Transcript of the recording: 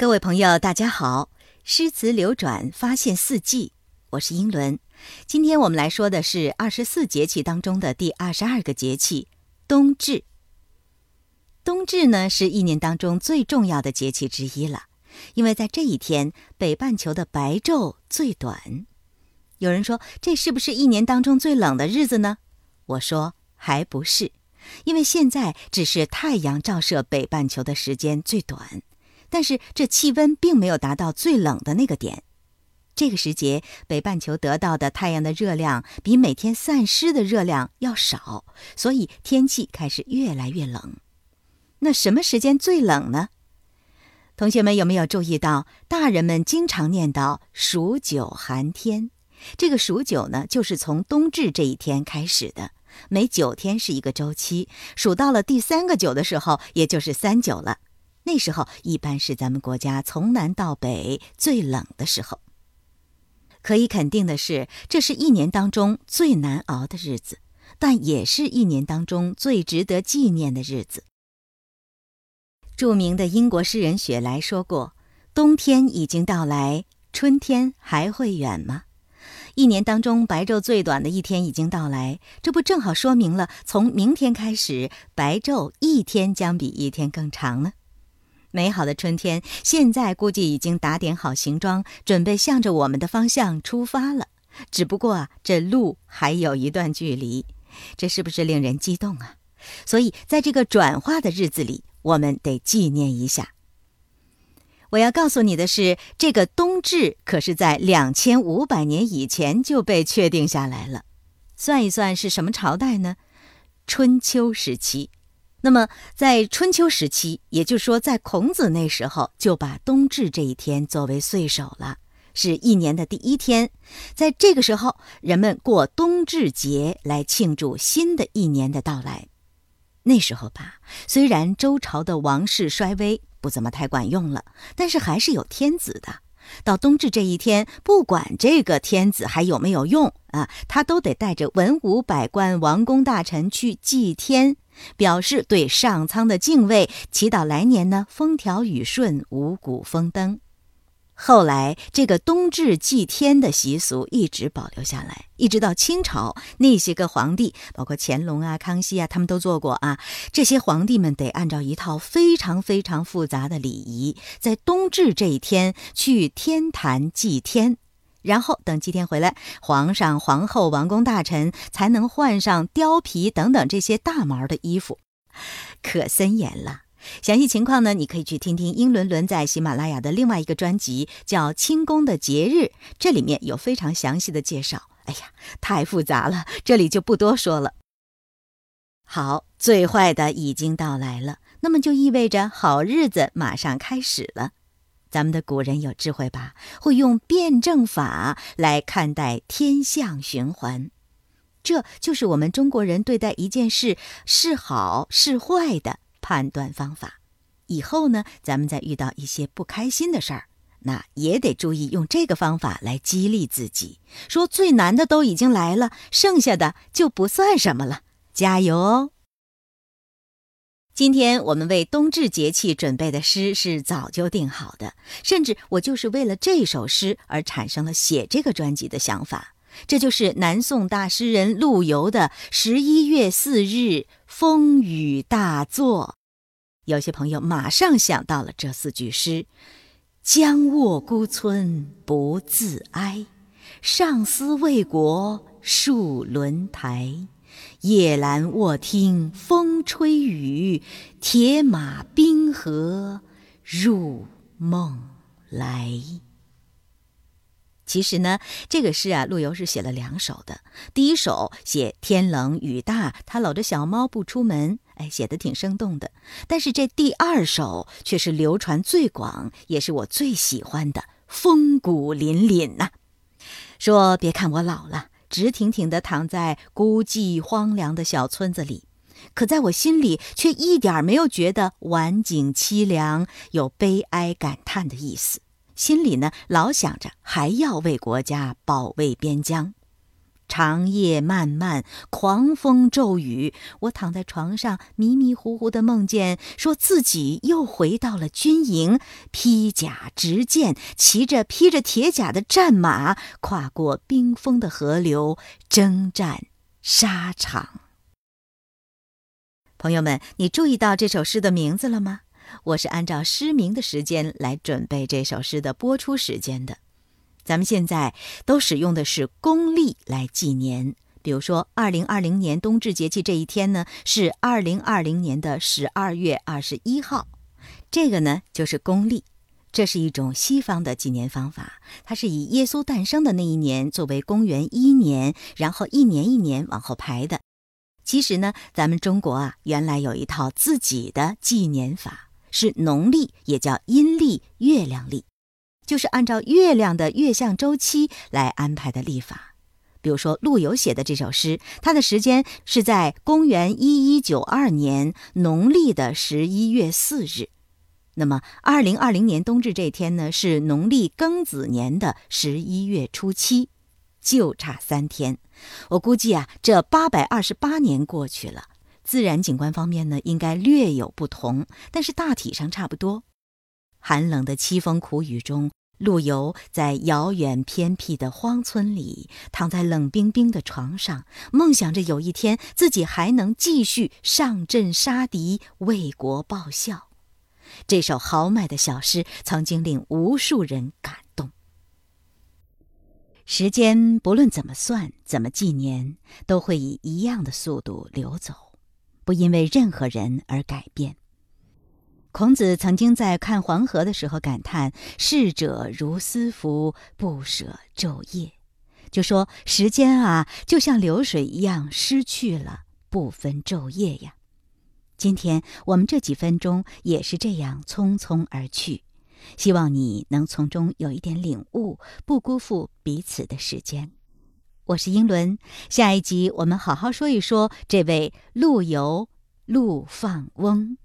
各位朋友，大家好！诗词流转，发现四季，我是英伦。今天我们来说的是二十四节气当中的第二十二个节气——冬至。冬至呢，是一年当中最重要的节气之一了，因为在这一天，北半球的白昼最短。有人说，这是不是一年当中最冷的日子呢？我说，还不是，因为现在只是太阳照射北半球的时间最短。但是这气温并没有达到最冷的那个点，这个时节北半球得到的太阳的热量比每天散失的热量要少，所以天气开始越来越冷。那什么时间最冷呢？同学们有没有注意到，大人们经常念叨“数九寒天”？这个数九呢，就是从冬至这一天开始的，每九天是一个周期，数到了第三个九的时候，也就是三九了。那时候一般是咱们国家从南到北最冷的时候。可以肯定的是，这是一年当中最难熬的日子，但也是一年当中最值得纪念的日子。著名的英国诗人雪莱说过：“冬天已经到来，春天还会远吗？”一年当中白昼最短的一天已经到来，这不正好说明了从明天开始，白昼一天将比一天更长呢？美好的春天，现在估计已经打点好行装，准备向着我们的方向出发了。只不过，这路还有一段距离，这是不是令人激动啊？所以，在这个转化的日子里，我们得纪念一下。我要告诉你的是，这个冬至可是在两千五百年以前就被确定下来了。算一算是什么朝代呢？春秋时期。那么，在春秋时期，也就是说，在孔子那时候，就把冬至这一天作为岁首了，是一年的第一天。在这个时候，人们过冬至节来庆祝新的一年的到来。那时候吧，虽然周朝的王室衰微，不怎么太管用了，但是还是有天子的。到冬至这一天，不管这个天子还有没有用啊，他都得带着文武百官、王公大臣去祭天。表示对上苍的敬畏，祈祷来年呢风调雨顺、五谷丰登。后来，这个冬至祭天的习俗一直保留下来，一直到清朝那些个皇帝，包括乾隆啊、康熙啊，他们都做过啊。这些皇帝们得按照一套非常非常复杂的礼仪，在冬至这一天去天坛祭天。然后等祭天回来，皇上、皇后、王公大臣才能换上貂皮等等这些大毛的衣服，可森严了。详细情况呢，你可以去听听英伦伦在喜马拉雅的另外一个专辑，叫《清宫的节日》，这里面有非常详细的介绍。哎呀，太复杂了，这里就不多说了。好，最坏的已经到来了，那么就意味着好日子马上开始了。咱们的古人有智慧吧？会用辩证法来看待天象循环，这就是我们中国人对待一件事是好是坏的判断方法。以后呢，咱们再遇到一些不开心的事儿，那也得注意用这个方法来激励自己，说最难的都已经来了，剩下的就不算什么了，加油哦！今天我们为冬至节气准备的诗是早就定好的，甚至我就是为了这首诗而产生了写这个专辑的想法。这就是南宋大诗人陆游的《十一月四日风雨大作》。有些朋友马上想到了这四句诗：“将卧孤村不自哀，上思为国戍轮台。”夜阑卧听风吹雨，铁马冰河入梦来。其实呢，这个诗啊，陆游是写了两首的。第一首写天冷雨大，他搂着小猫不出门，哎，写的挺生动的。但是这第二首却是流传最广，也是我最喜欢的，风骨凛凛呐。说别看我老了。直挺挺地躺在孤寂荒凉的小村子里，可在我心里却一点没有觉得晚景凄凉、有悲哀感叹的意思。心里呢，老想着还要为国家保卫边疆。长夜漫漫，狂风骤雨。我躺在床上，迷迷糊糊的梦见，说自己又回到了军营，披甲执剑，骑着披着铁甲的战马，跨过冰封的河流，征战沙场。朋友们，你注意到这首诗的名字了吗？我是按照诗名的时间来准备这首诗的播出时间的。咱们现在都使用的是公历来纪年，比如说，二零二零年冬至节气这一天呢是二零二零年的十二月二十一号，这个呢就是公历。这是一种西方的纪年方法，它是以耶稣诞生的那一年作为公元一年，然后一年一年往后排的。其实呢，咱们中国啊原来有一套自己的纪年法。是农历，也叫阴历、月亮历，就是按照月亮的月相周期来安排的历法。比如说陆游写的这首诗，它的时间是在公元一一九二年农历的十一月四日。那么二零二零年冬至这天呢，是农历庚子年的十一月初七，就差三天。我估计啊，这八百二十八年过去了。自然景观方面呢，应该略有不同，但是大体上差不多。寒冷的凄风苦雨中，陆游在遥远偏僻的荒村里，躺在冷冰冰的床上，梦想着有一天自己还能继续上阵杀敌，为国报效。这首豪迈的小诗曾经令无数人感动。时间不论怎么算，怎么纪年，都会以一样的速度流走。不因为任何人而改变。孔子曾经在看黄河的时候感叹：“逝者如斯夫，不舍昼夜。”就说时间啊，就像流水一样失去了，不分昼夜呀。今天我们这几分钟也是这样匆匆而去，希望你能从中有一点领悟，不辜负彼此的时间。我是英伦，下一集我们好好说一说这位陆游陆放翁。